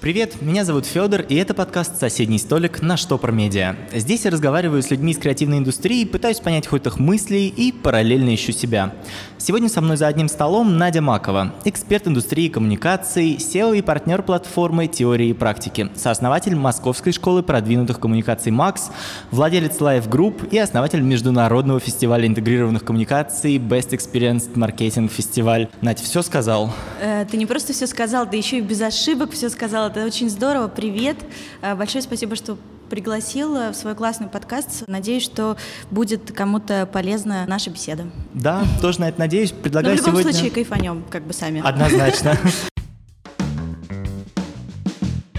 Привет, меня зовут Федор, и это подкаст «Соседний столик» на Штопор Медиа. Здесь я разговариваю с людьми из креативной индустрии, пытаюсь понять ход их мыслей и параллельно ищу себя. Сегодня со мной за одним столом Надя Макова, эксперт индустрии коммуникаций, SEO и партнер платформы «Теории и практики», сооснователь Московской школы продвинутых коммуникаций «МАКС», владелец Live Group и основатель международного фестиваля интегрированных коммуникаций Best Experience Marketing Фестиваль. Надя, все сказал? Э, ты не просто все сказал, ты еще и без ошибок все сказал это очень здорово. Привет. Э, большое спасибо, что пригласила в свой классный подкаст. Надеюсь, что будет кому-то полезна наша беседа. Да, тоже на это надеюсь. Предлагаю Но в любом сегодня... случае кайфанем, как бы сами. Однозначно.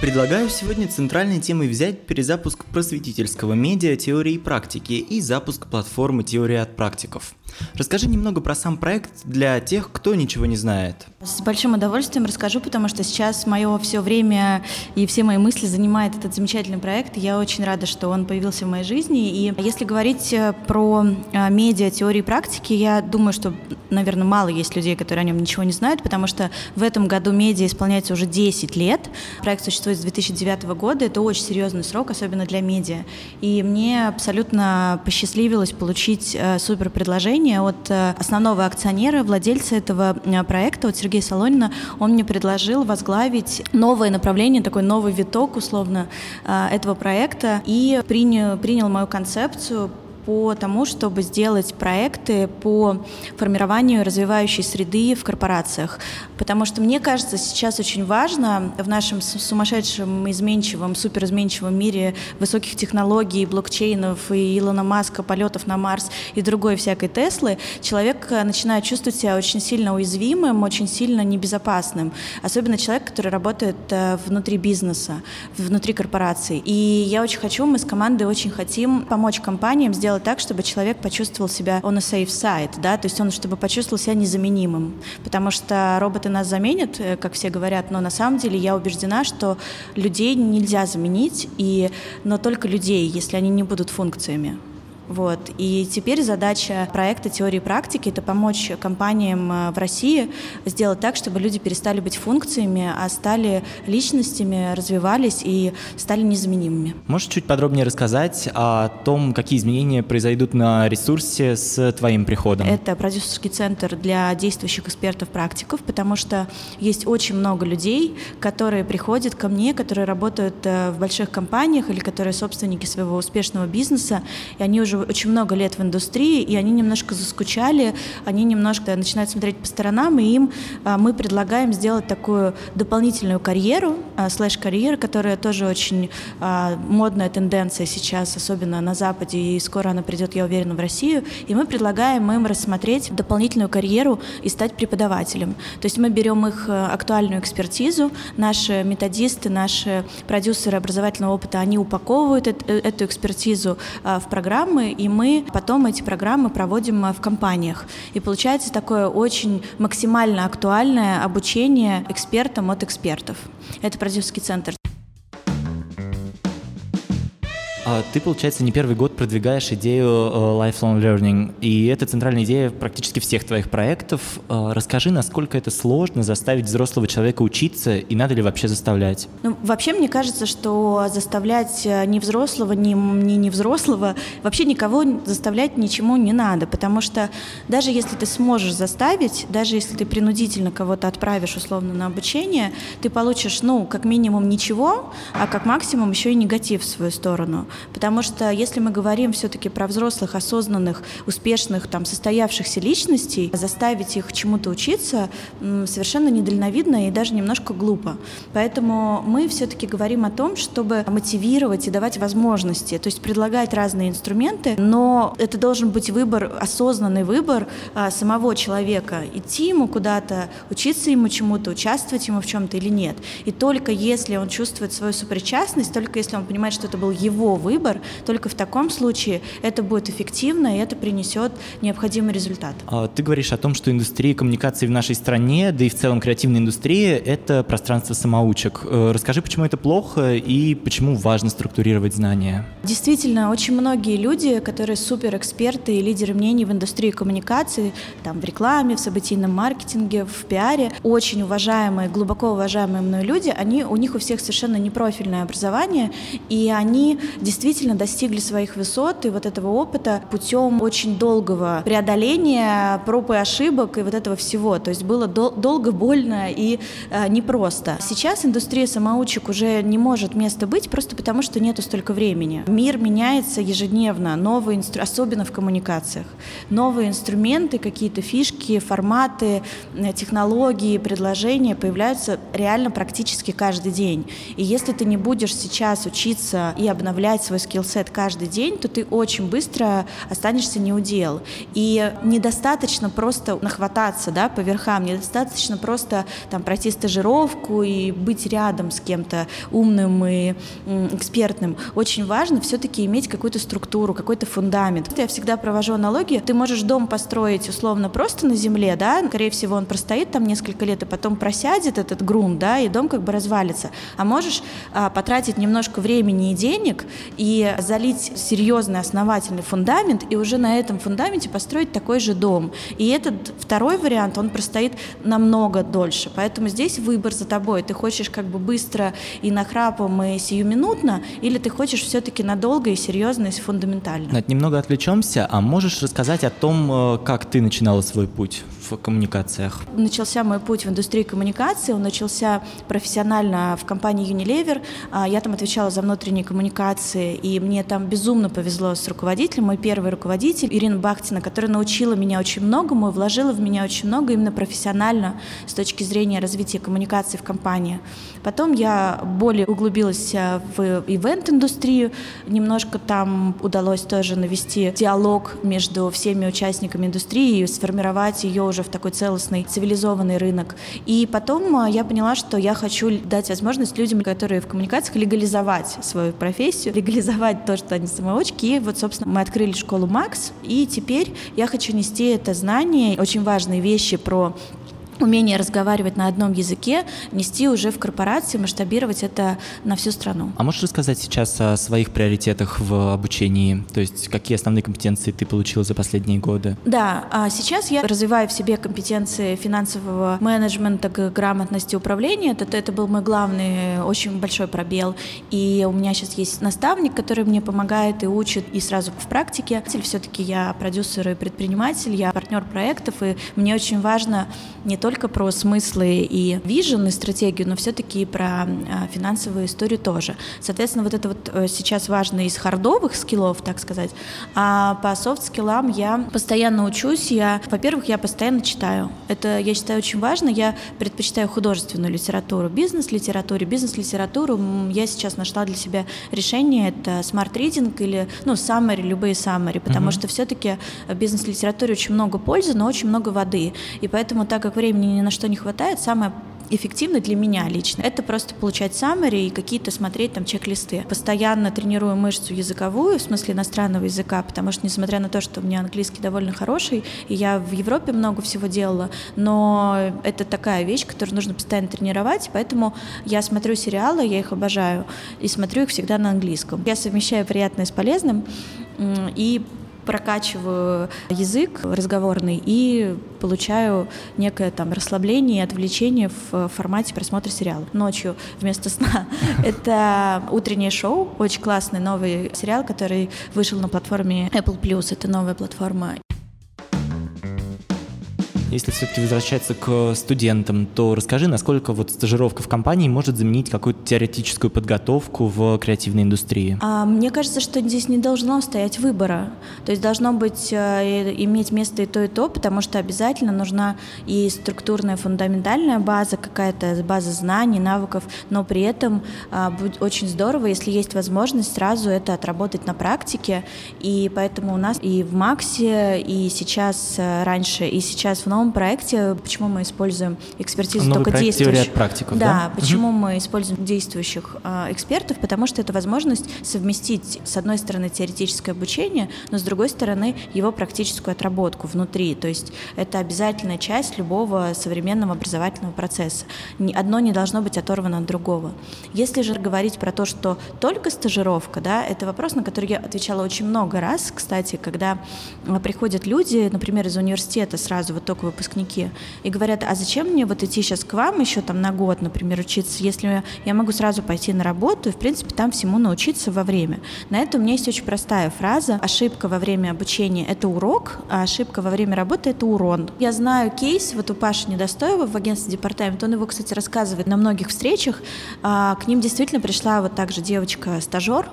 Предлагаю сегодня центральной темой взять перезапуск просветительского медиа теории и практики и запуск платформы теории от практиков. Расскажи немного про сам проект для тех, кто ничего не знает. С большим удовольствием расскажу, потому что сейчас мое все время и все мои мысли занимает этот замечательный проект. Я очень рада, что он появился в моей жизни. И если говорить э, про э, медиа, теории и практики, я думаю, что, наверное, мало есть людей, которые о нем ничего не знают, потому что в этом году медиа исполняется уже 10 лет. Проект существует с 2009 года. Это очень серьезный срок, особенно для медиа. И мне абсолютно посчастливилось получить э, супер предложение от основного акционера, владельца этого проекта, от Сергея Солонина, он мне предложил возглавить новое направление, такой новый виток, условно, а, этого проекта и принял, принял мою концепцию по тому, чтобы сделать проекты по формированию развивающей среды в корпорациях. Потому что мне кажется, сейчас очень важно в нашем сумасшедшем, изменчивом, суперизменчивом мире высоких технологий, блокчейнов и Илона Маска, полетов на Марс и другой всякой Теслы, человек э, начинает чувствовать себя очень сильно уязвимым, очень сильно небезопасным. Особенно человек, который работает э, внутри бизнеса, внутри корпорации. И я очень хочу, мы с командой очень хотим помочь компаниям сделать сделать так, чтобы человек почувствовал себя on a safe side, да, то есть он чтобы почувствовал себя незаменимым, потому что роботы нас заменят, э, как все говорят, но на самом деле я убеждена, что людей нельзя заменить, и, но только людей, если они не будут функциями. Вот. И теперь задача проекта теории и практики — это помочь компаниям э, в России сделать так, чтобы люди перестали быть функциями, а стали личностями, развивались и стали незаменимыми. Можешь чуть подробнее рассказать о том, какие изменения произойдут на ресурсе с твоим приходом? Это продюсерский центр для действующих экспертов-практиков, потому что есть очень много людей, которые приходят ко мне, которые работают э, в больших компаниях или которые собственники своего успешного бизнеса, и они уже очень много лет в индустрии, и они немножко заскучали, они немножко начинают смотреть по сторонам, и им а, мы предлагаем сделать такую дополнительную карьеру, а, слэш-карьеру, которая тоже очень а, модная тенденция сейчас, особенно на Западе, и скоро она придет, я уверена, в Россию, и мы предлагаем им рассмотреть дополнительную карьеру и стать преподавателем. То есть мы берем их актуальную экспертизу, наши методисты, наши продюсеры образовательного опыта, они упаковывают э, эту экспертизу в программы, и мы потом эти программы проводим э, в компаниях. И получается такое очень максимально актуальное обучение экспертам от экспертов. Это продюсерский центр. Ты, получается, не первый год продвигаешь идею э, lifelong learning, и это центральная идея практически всех твоих проектов. Э, расскажи, насколько это сложно заставить взрослого человека учиться, и надо ли вообще заставлять? Ну, вообще, мне кажется, что заставлять э, ни взрослого, ни, ни взрослого, вообще никого заставлять ничему не надо, потому что даже если ты сможешь заставить, даже если ты принудительно кого-то отправишь условно на обучение, ты получишь, ну, как минимум ничего, а как максимум еще и негатив в свою сторону. Потому что если мы говорим все-таки про взрослых, осознанных, успешных, там, состоявшихся личностей, заставить их чему-то учиться совершенно недальновидно и даже немножко глупо. Поэтому мы все-таки говорим о том, чтобы мотивировать и давать возможности, то есть предлагать разные инструменты, но это должен быть выбор, осознанный выбор а, самого человека, идти ему куда-то, учиться ему чему-то, участвовать ему в чем-то или нет. И только если он чувствует свою сопричастность, только если он понимает, что это был его выбор, выбор. Только в таком случае это будет эффективно, и это принесет необходимый результат. А ты говоришь о том, что индустрия коммуникации в нашей стране, да и в целом креативная индустрия — это пространство самоучек. Э, расскажи, почему это плохо и почему важно структурировать знания? Действительно, очень многие люди, которые суперэксперты и лидеры мнений в индустрии коммуникации, там, в рекламе, в событийном маркетинге, в пиаре, очень уважаемые, глубоко уважаемые мной люди, они, у них у всех совершенно непрофильное образование, и они действительно достигли своих высот и вот этого опыта путем очень долгого преодоления проб и ошибок и вот этого всего. То есть было дол- долго, больно и э, непросто. Сейчас индустрия самоучек уже не может места быть просто потому, что нету столько времени. Мир меняется ежедневно, новые инстру... особенно в коммуникациях. Новые инструменты, какие-то фишки, форматы, э, технологии, предложения появляются реально практически каждый день. И если ты не будешь сейчас учиться и обновлять свой скиллсет каждый день, то ты очень быстро останешься неудел. И недостаточно просто нахвататься да, по верхам, недостаточно просто там, пройти стажировку и быть рядом с кем-то умным и экспертным. Очень важно все-таки иметь какую-то структуру, какой-то фундамент. Я всегда провожу аналогию. Ты можешь дом построить условно просто на земле, да, скорее всего, он простоит там несколько лет, и потом просядет этот грунт, да, и дом как бы развалится. А можешь а, потратить немножко времени и денег и залить серьезный основательный фундамент, и уже на этом фундаменте построить такой же дом. И этот второй вариант, он простоит намного дольше. Поэтому здесь выбор за тобой. Ты хочешь как бы быстро и нахрапом, и сиюминутно, или ты хочешь все-таки надолго и серьезно, и фундаментально. Над немного отвлечемся, а можешь рассказать о том, э, как ты начинала свой путь в коммуникациях? Начался мой путь в индустрии коммуникации, он начался профессионально в компании Unilever. А, я там отвечала за внутренние коммуникации, и мне там безумно повезло с руководителем. Мой первый руководитель Ирина Бахтина, которая научила меня очень многому, вложила в меня очень много именно профессионально с точки зрения развития коммуникации в компании. Потом я более углубилась э, в ивент-индустрию, немножко там удалось тоже навести диалог между всеми участниками индустрии и сформировать ее уже в такой целостный цивилизованный рынок. И потом э, я поняла, что я хочу дать возможность людям, которые в коммуникациях, легализовать свою профессию, легализовать то, что они самоучки. И вот, собственно, мы открыли школу Макс, и теперь я хочу нести это знание, очень важные вещи про умение разговаривать на одном языке, нести уже в корпорации, масштабировать это на всю страну. А можешь рассказать сейчас о своих приоритетах в обучении? То есть какие основные компетенции ты получила за последние годы? Да, а сейчас я развиваю в себе компетенции финансового менеджмента, грамотности управления. Это, это был мой главный, очень большой пробел. И у меня сейчас есть наставник, который мне помогает и учит, и сразу в практике. Все-таки я продюсер и предприниматель, я партнер проектов, и мне очень важно не только только про смыслы и вижен и стратегию, но все-таки и про а, финансовую историю тоже. Соответственно, вот это вот э, сейчас важно из хардовых скиллов, так сказать. А по soft skill ам я постоянно учусь. Я, во-первых, я постоянно читаю. Это, я считаю, очень важно. Я предпочитаю художественную литературу, бизнес-литературу. Бизнес-литературу я сейчас нашла для себя решение. Это Smart Reading или, ну, summary, любые summary, потому mm-hmm. что все-таки в бизнес-литературе очень много пользы, но очень много воды. И поэтому, так как время времени ни на что не хватает, самое эффективно для меня лично. Это просто получать summary и какие-то смотреть там чек-листы. Постоянно тренирую мышцу языковую, в смысле иностранного языка, потому что несмотря на то, что у меня английский довольно хороший, и я в Европе много всего делала, но это такая вещь, которую нужно постоянно тренировать, поэтому я смотрю сериалы, я их обожаю, и смотрю их всегда на английском. Я совмещаю приятное с полезным, и прокачиваю язык разговорный и получаю некое там расслабление и отвлечение в формате просмотра сериала ночью вместо сна. Это утреннее шоу, очень классный новый сериал, который вышел на платформе Apple Plus. Это новая платформа. Если все-таки возвращаться к студентам, то расскажи, насколько вот стажировка в компании может заменить какую-то теоретическую подготовку в креативной индустрии? А, мне кажется, что здесь не должно стоять выбора. То есть должно быть, э, иметь место и то, и то, потому что обязательно нужна и структурная фундаментальная база, какая-то база знаний, навыков, но при этом а, будет очень здорово, если есть возможность сразу это отработать на практике. И поэтому у нас и в Максе, и сейчас э, раньше, и сейчас в новом новом проекте, почему мы используем экспертизу Новый только действующих. «Теория от практиков», да? Да, почему мы используем действующих э, экспертов, потому что это возможность совместить, с одной стороны, теоретическое обучение, но с другой стороны, его практическую отработку внутри. То есть это обязательная часть любого современного образовательного процесса. Одно не должно быть оторвано от другого. Если же говорить про то, что только стажировка, да, это вопрос, на который я отвечала очень много раз, кстати, когда э, приходят люди, например, из университета сразу, вот только выпускники, и говорят, а зачем мне вот идти сейчас к вам еще там на год, например, учиться, если я могу сразу пойти на работу и, в принципе, там всему научиться во время. На это у меня есть очень простая фраза. Ошибка во время обучения — это урок, а ошибка во время работы — это урон. Я знаю кейс, вот у Паши Недостоева в агентстве департамент, он его, кстати, рассказывает на многих встречах. А, К ним действительно пришла вот так же девочка-стажер,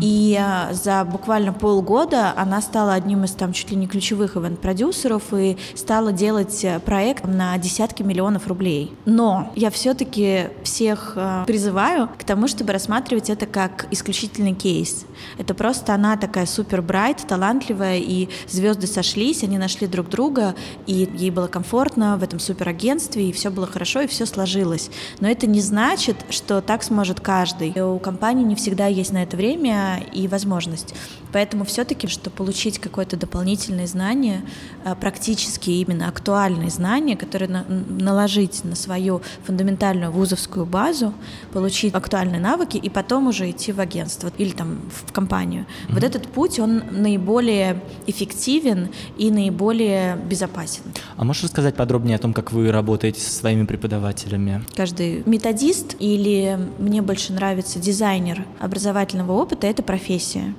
и а, за буквально полгода она стала одним из там чуть ли не ключевых ивент-продюсеров и стала делать э, проект на десятки миллионов рублей. Но я все-таки всех э, призываю к тому, чтобы рассматривать это как исключительный кейс. Это просто она такая супер брайт, талантливая, и звезды сошлись, они нашли друг друга, и ей было комфортно в этом суперагентстве, и все было хорошо, и все сложилось. Но это не значит, что так сможет каждый. У компании не всегда есть на это время и возможность. Поэтому все-таки, чтобы получить какое-то дополнительное знание, э, практически именно актуальные знания, которые на- наложить на свою фундаментальную вузовскую базу, получить актуальные навыки и потом уже идти в агентство или там в компанию. Вот этот путь, он наиболее эффективен и наиболее безопасен. А можешь рассказать подробнее о том, как вы работаете со своими преподавателями? Каждый методист или мне больше нравится дизайнер образовательного опыта — это профессия.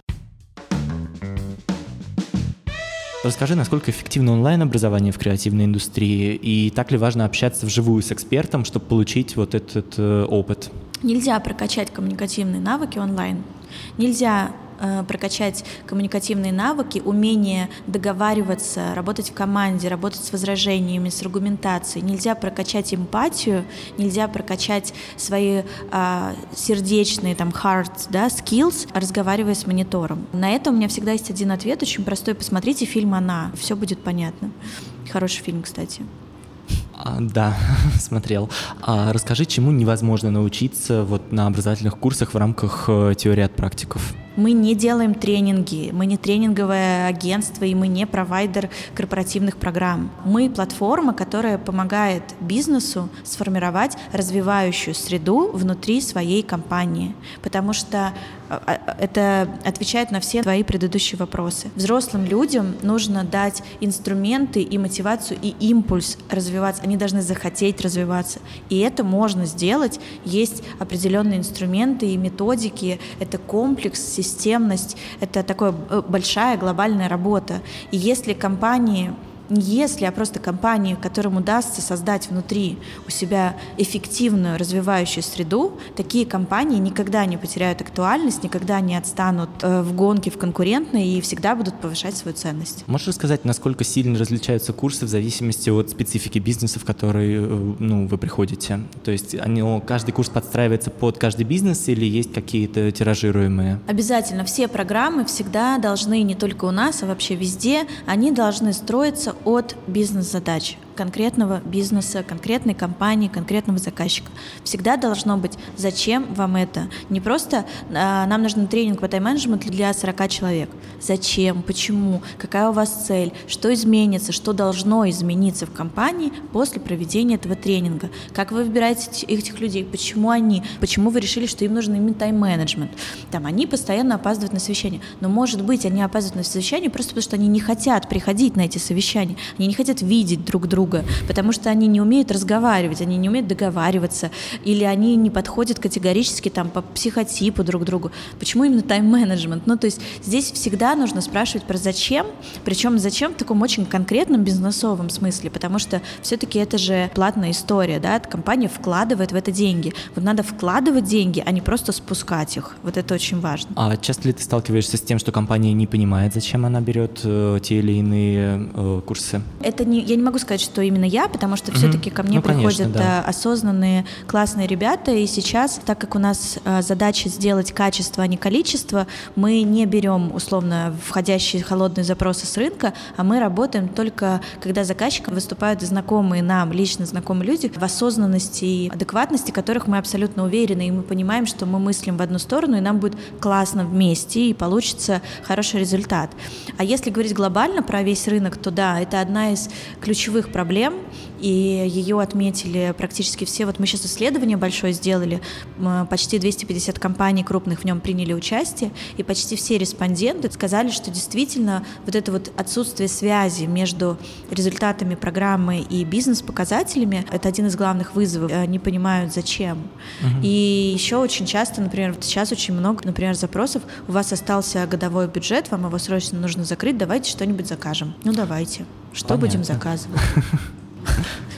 Расскажи, насколько эффективно онлайн-образование в креативной индустрии, и так ли важно общаться вживую с экспертом, чтобы получить вот этот э, опыт? Нельзя прокачать коммуникативные навыки онлайн. Нельзя прокачать коммуникативные навыки, умение договариваться, работать в команде, работать с возражениями, с аргументацией. Нельзя прокачать эмпатию, нельзя прокачать свои а, сердечные там hard да, skills, разговаривая с монитором. На это у меня всегда есть один ответ, очень простой. Посмотрите фильм «Она», все будет понятно. Хороший фильм, кстати. А, да, смотрел. А расскажи, чему невозможно научиться вот на образовательных курсах в рамках э, теории от практиков? Мы не делаем тренинги, мы не тренинговое агентство и мы не провайдер корпоративных программ. Мы платформа, которая помогает бизнесу сформировать развивающую среду внутри своей компании, потому что а, а, это отвечает на все твои предыдущие вопросы. Взрослым людям нужно дать инструменты и мотивацию и импульс развиваться. Они должны захотеть развиваться. И это можно сделать. Есть определенные инструменты и методики. Это комплекс, системность. Это такая э, большая глобальная работа. И если компании не если, а просто компании, которым удастся создать внутри у себя эффективную развивающую среду, такие компании никогда не потеряют актуальность, никогда не отстанут э, в гонке в конкурентной и всегда будут повышать свою ценность. Можешь рассказать, насколько сильно различаются курсы в зависимости от специфики бизнеса, в который э, ну, вы приходите? То есть они, каждый курс подстраивается под каждый бизнес или есть какие-то тиражируемые? Обязательно все программы всегда должны не только у нас, а вообще везде, они должны строиться от бизнес-задач конкретного бизнеса, конкретной компании, конкретного заказчика. Всегда должно быть, зачем вам это? Не просто а, нам нужен тренинг по тайм-менеджменту для 40 человек. Зачем? Почему? Какая у вас цель? Что изменится? Что должно измениться в компании после проведения этого тренинга? Как вы выбираете этих людей? Почему они? Почему вы решили, что им нужен именно тайм-менеджмент? Там они постоянно опаздывают на совещание. Но, может быть, они опаздывают на совещание просто потому, что они не хотят приходить на эти совещания. Они не хотят видеть друг друга друга, потому что они не умеют разговаривать, они не умеют договариваться, или они не подходят категорически там по психотипу друг другу. Почему именно тайм-менеджмент? Ну, то есть здесь всегда нужно спрашивать про зачем, причем зачем в таком очень конкретном бизнесовом смысле, потому что все-таки это же платная история, да, компания вкладывает в это деньги. Вот надо вкладывать деньги, а не просто спускать их. Вот это очень важно. А часто ли ты сталкиваешься с тем, что компания не понимает, зачем она берет э, те или иные э, курсы? Это не, я не могу сказать, что что именно я, потому что все-таки ко мне ну, приходят конечно, да. осознанные, классные ребята, и сейчас, так как у нас задача сделать качество, а не количество, мы не берем условно входящие холодные запросы с рынка, а мы работаем только, когда заказчикам выступают знакомые нам, лично знакомые люди, в осознанности и адекватности которых мы абсолютно уверены, и мы понимаем, что мы мыслим в одну сторону, и нам будет классно вместе, и получится хороший результат. А если говорить глобально про весь рынок, то да, это одна из ключевых проблем, проблем, и ее отметили практически все. Вот мы сейчас исследование большое сделали, почти 250 компаний крупных в нем приняли участие, и почти все респонденты сказали, что действительно вот это вот отсутствие связи между результатами программы и бизнес-показателями — это один из главных вызовов. Они понимают, зачем. Угу. И еще очень часто, например, вот сейчас очень много, например, запросов, у вас остался годовой бюджет, вам его срочно нужно закрыть, давайте что-нибудь закажем. Ну давайте. Что Понятно. будем заказывать?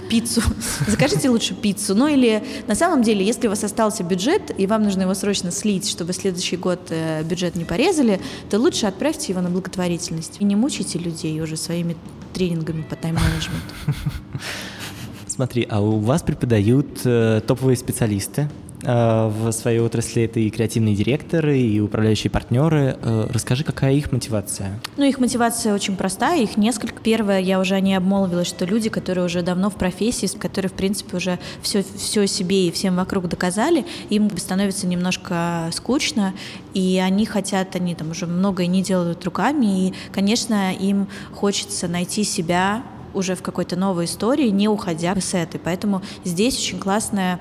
пиццу. Закажите лучше пиццу. Ну или на самом деле, если у вас остался бюджет, и вам нужно его срочно слить, чтобы следующий год э, бюджет не порезали, то лучше отправьте его на благотворительность. И не мучайте людей уже своими тренингами по тайм-менеджменту. Смотри, а у вас преподают э, топовые специалисты, в своей отрасли это и креативные директоры, и управляющие партнеры. Э, расскажи, какая их мотивация? Ну, их мотивация очень простая, их несколько. Первое, я уже не обмолвилась, что люди, которые уже давно в профессии, которые, в принципе, уже все, все себе и всем вокруг доказали, им становится немножко скучно, и они хотят, они там уже многое не делают руками, и, конечно, им хочется найти себя уже в какой-то новой истории, не уходя с этой. Поэтому здесь очень классная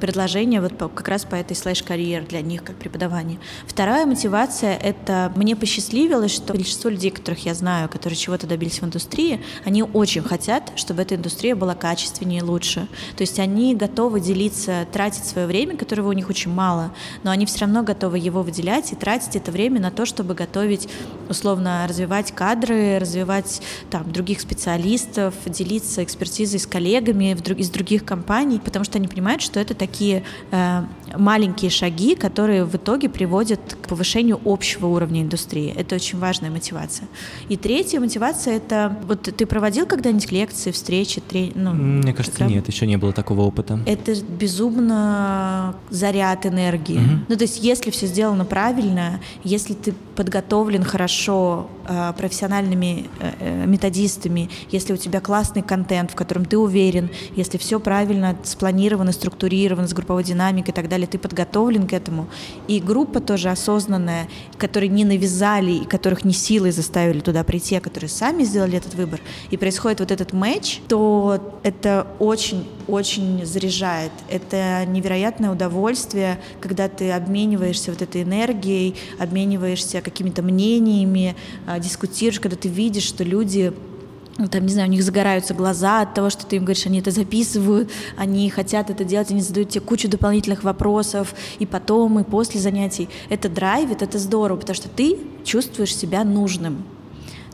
предложение вот как раз по этой слэш-карьер для них как преподавание. Вторая мотивация — это мне посчастливилось, что большинство людей, которых я знаю, которые чего-то добились в индустрии, они очень хотят, чтобы эта индустрия была качественнее и лучше. То есть они готовы делиться, тратить свое время, которого у них очень мало, но они все равно готовы его выделять и тратить это время на то, чтобы готовить, условно, развивать кадры, развивать там других специалистов, делиться экспертизой с коллегами из других компаний, потому что они понимают, что это это такие э, маленькие шаги, которые в итоге приводят к повышению общего уровня индустрии. Это очень важная мотивация. И третья мотивация — это... Вот ты проводил когда-нибудь лекции, встречи? Тре... Ну, Мне кажется, программы? нет, еще не было такого опыта. Это безумно заряд энергии. Угу. Ну, то есть если все сделано правильно, если ты подготовлен хорошо э, профессиональными э, э методистами, если у тебя классный контент, в котором ты уверен, если все правильно спланировано, структурировано, структурирован, с групповой динамикой и так далее, ты подготовлен к этому. И группа тоже осознанная, которые не навязали, и которых не силой заставили туда прийти, а которые сами сделали этот выбор, и происходит вот этот матч, то это очень-очень заряжает. Это невероятное удовольствие, когда ты обмениваешься вот этой энергией, обмениваешься какими-то мнениями, а, дискутируешь, когда ты видишь, что люди ну, там, не знаю, у них загораются глаза от того, что ты им говоришь, они это записывают, они хотят это делать, они задают тебе кучу дополнительных вопросов, и потом, и после занятий. Это драйвит, это здорово, потому что ты чувствуешь себя нужным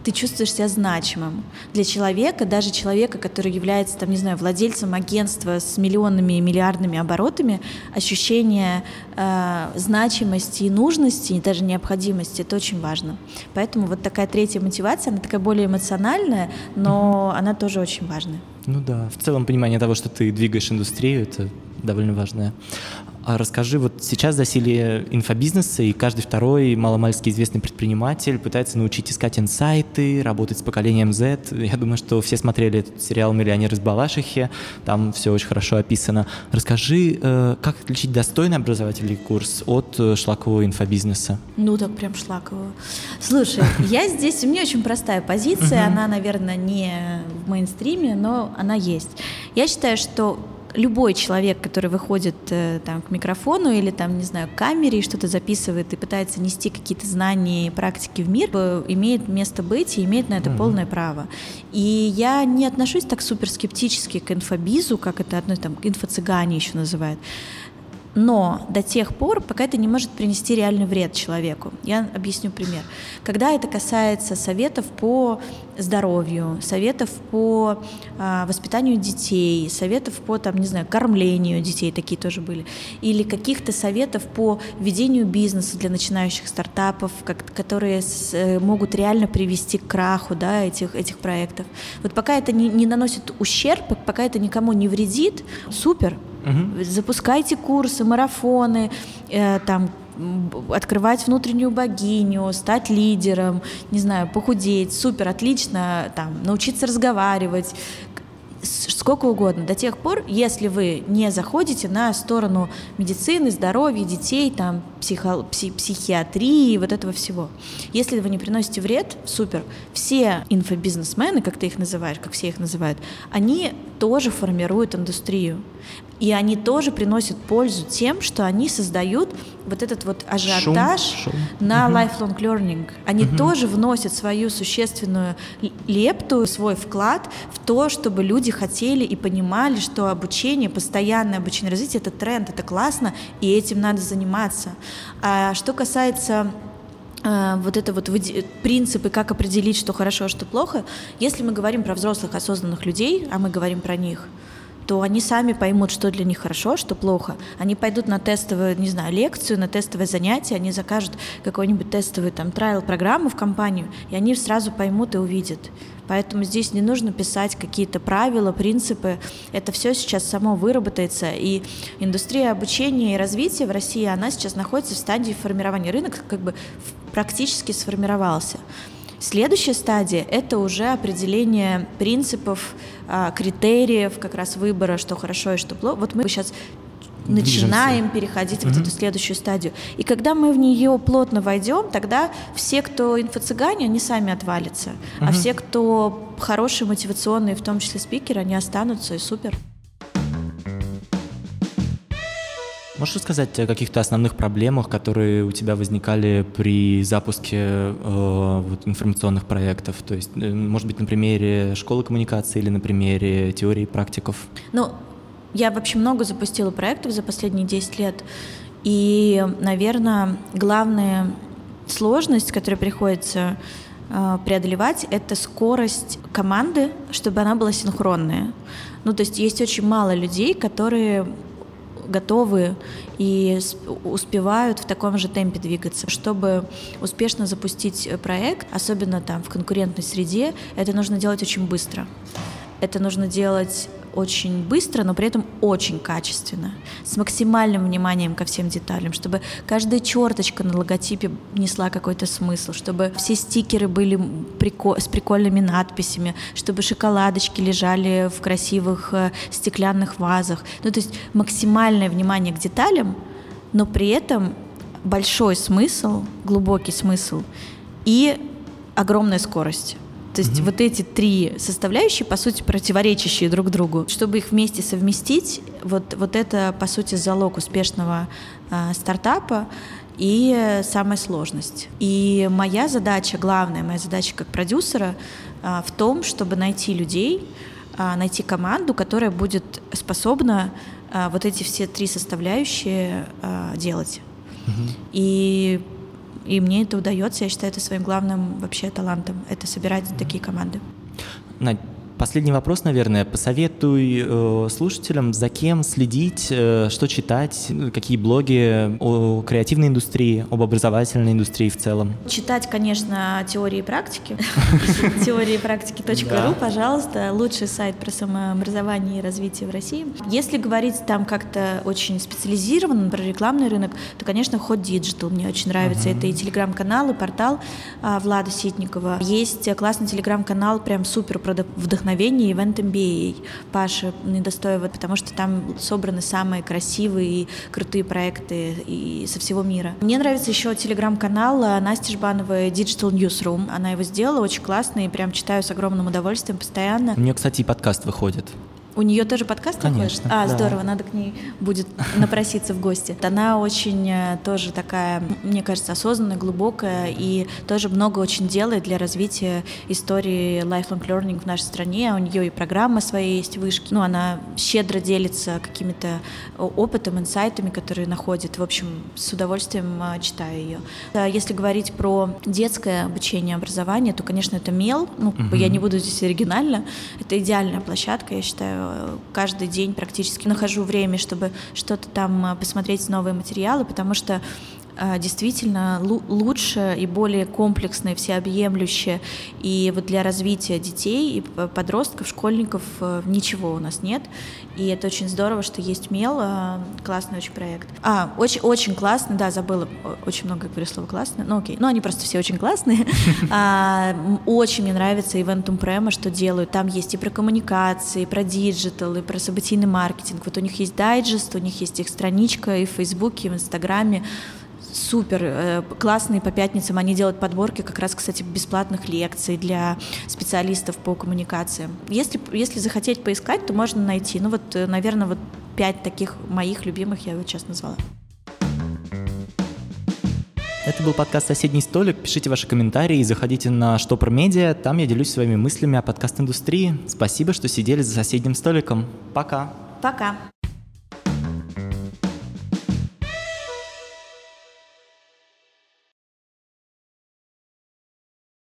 ты чувствуешь себя значимым. Для человека, даже человека, который является, там, не знаю, владельцем агентства с миллионными и миллиардными оборотами, ощущение э, значимости и нужности, и даже необходимости, это очень важно. Поэтому вот такая третья мотивация, она такая более эмоциональная, но mm-hmm. она тоже очень важная. Ну да, в целом понимание того, что ты двигаешь индустрию, это довольно важное. А расскажи, вот сейчас засилие инфобизнеса, и каждый второй маломальски известный предприниматель пытается научить искать инсайты, работать с поколением Z. Я думаю, что все смотрели этот сериал «Миллионер из Балашихи», там все очень хорошо описано. Расскажи, э, как отличить достойный образовательный курс от э, шлакового инфобизнеса? Ну, так прям шлакового. Слушай, я здесь, у меня очень простая позиция, она, наверное, не в мейнстриме, но она есть. Я считаю, что любой человек, который выходит э, там, к микрофону или там, не знаю, к камере и что-то записывает и пытается нести какие-то знания и практики в мир, э, имеет место быть и имеет на это mm-hmm. полное право. И я не отношусь так супер скептически к инфобизу, как это одно там инфо-цыгане еще называют. Но до тех пор, пока это не может принести реальный вред человеку. Я объясню пример. Когда это касается советов по здоровью, советов по а, воспитанию детей, советов по, там, не знаю, кормлению детей, такие тоже были, или каких-то советов по ведению бизнеса для начинающих стартапов, как, которые с, э, могут реально привести к краху да, этих, этих проектов. Вот пока это не, не наносит ущерб, пока это никому не вредит, супер, Угу. Запускайте курсы, марафоны, э, там открывать внутреннюю богиню, стать лидером, не знаю, похудеть, супер, отлично, там, научиться разговаривать, сколько угодно, до тех пор, если вы не заходите на сторону медицины, здоровья, детей, там, психо, пси, психиатрии, вот этого всего. Если вы не приносите вред, супер. Все инфобизнесмены, как ты их называешь, как все их называют, они тоже формируют индустрию. И они тоже приносят пользу тем, что они создают вот этот вот ажиотаж шум, шум. на угу. lifelong learning. Они угу. тоже вносят свою существенную лепту, свой вклад в то, чтобы люди хотели и понимали, что обучение, постоянное обучение развитие — это тренд, это классно, и этим надо заниматься. А что касается а, вот это вот принципы, как определить, что хорошо, а что плохо, если мы говорим про взрослых осознанных людей, а мы говорим про них, то они сами поймут, что для них хорошо, что плохо. Они пойдут на тестовую, не знаю, лекцию, на тестовое занятие, они закажут какую-нибудь тестовую там трайл-программу в компанию, и они сразу поймут и увидят. Поэтому здесь не нужно писать какие-то правила, принципы. Это все сейчас само выработается. И индустрия обучения и развития в России, она сейчас находится в стадии формирования. Рынок как бы практически сформировался. Следующая стадия – это уже определение принципов, а, критериев как раз выбора, что хорошо и что плохо. Вот мы сейчас начинаем переходить mm-hmm. в эту следующую стадию. И когда мы в нее плотно войдем, тогда все, кто инфо-цыгане, они сами отвалятся. Mm-hmm. А все, кто хорошие, мотивационные, в том числе спикеры, они останутся, и супер. Можешь рассказать о каких-то основных проблемах, которые у тебя возникали при запуске э, вот, информационных проектов? То есть, э, может быть, на примере школы коммуникации или на примере теории практиков? Ну, я вообще много запустила проектов за последние 10 лет. И, наверное, главная сложность, которую приходится э, преодолевать, это скорость команды, чтобы она была синхронная. Ну, то есть есть очень мало людей, которые готовы и успевают в таком же темпе двигаться. Чтобы успешно запустить э, проект, особенно там в конкурентной среде, это нужно делать очень быстро. Это нужно делать очень быстро, но при этом очень качественно, с максимальным вниманием ко всем деталям, чтобы каждая черточка на логотипе несла какой-то смысл, чтобы все стикеры были прико- с прикольными надписями, чтобы шоколадочки лежали в красивых э, стеклянных вазах. Ну, то есть максимальное внимание к деталям, но при этом большой смысл, глубокий смысл и огромная скорость. То есть mm-hmm. вот эти три составляющие, по сути, противоречащие друг другу. Чтобы их вместе совместить, вот, вот это, по сути, залог успешного э, стартапа и самая сложность. И моя задача, главная моя задача как продюсера э, в том, чтобы найти людей, э, найти команду, которая будет способна э, вот эти все три составляющие э, делать. Mm-hmm. И и мне это удается, я считаю это своим главным вообще талантом, это собирать такие команды. Надь, Последний вопрос, наверное. Посоветуй э, слушателям, за кем следить, э, что читать, какие блоги о креативной индустрии, об образовательной индустрии в целом. Читать, конечно, теории и практики. Теории и практики.ру, пожалуйста, лучший сайт про самообразование и развитие в России. Если говорить там как-то очень специализированно, про рекламный рынок, то, конечно, Hot Digital мне очень нравится. Это и телеграм-канал, и портал а, Влада Ситникова. Есть классный телеграм-канал, прям супер вдохновляющий вдохновение Event MBA Паши Недостоева, потому что там собраны самые красивые и крутые проекты и со всего мира. Мне нравится еще телеграм-канал Насти Жбановой Digital Newsroom. Она его сделала очень классно и прям читаю с огромным удовольствием постоянно. У нее, кстати, и подкаст выходит. У нее тоже подкаст Конечно. Выходит? А, да. здорово, надо к ней будет напроситься в гости. Она очень э, тоже такая, мне кажется, осознанная, глубокая и тоже много очень делает для развития истории lifelong learning в нашей стране. У нее и программа своя есть, вышки. Ну, она щедро делится какими-то опытом, инсайтами, которые находит. В общем, с удовольствием э, читаю ее. Если говорить про детское обучение, образование, то, конечно, это мел. Ну, угу. я не буду здесь оригинально. Это идеальная площадка, я считаю. Каждый день практически нахожу время, чтобы что-то там э, посмотреть, новые материалы, потому что действительно лучше и более комплексное, всеобъемлющее. И вот для развития детей и подростков, школьников э, ничего у нас нет. И это очень здорово, что есть МЕЛ, э, классный очень проект. А, очень, очень классно, да, забыла, очень много говорю слово классно, ну окей, ну они просто все очень классные. А, очень мне нравится Eventum Premo, что делают. Там есть и про коммуникации, и про digital, и про событийный маркетинг. Вот у них есть дайджест, у них есть их страничка и в Фейсбуке, и в Инстаграме супер э, классные по пятницам. Они делают подборки как раз, кстати, бесплатных лекций для специалистов по коммуникациям. Если, если захотеть поискать, то можно найти. Ну вот, э, наверное, вот пять таких моих любимых я вот сейчас назвала. Это был подкаст «Соседний столик». Пишите ваши комментарии и заходите на Штопор Медиа. Там я делюсь своими мыслями о подкаст-индустрии. Спасибо, что сидели за соседним столиком. Пока. Пока.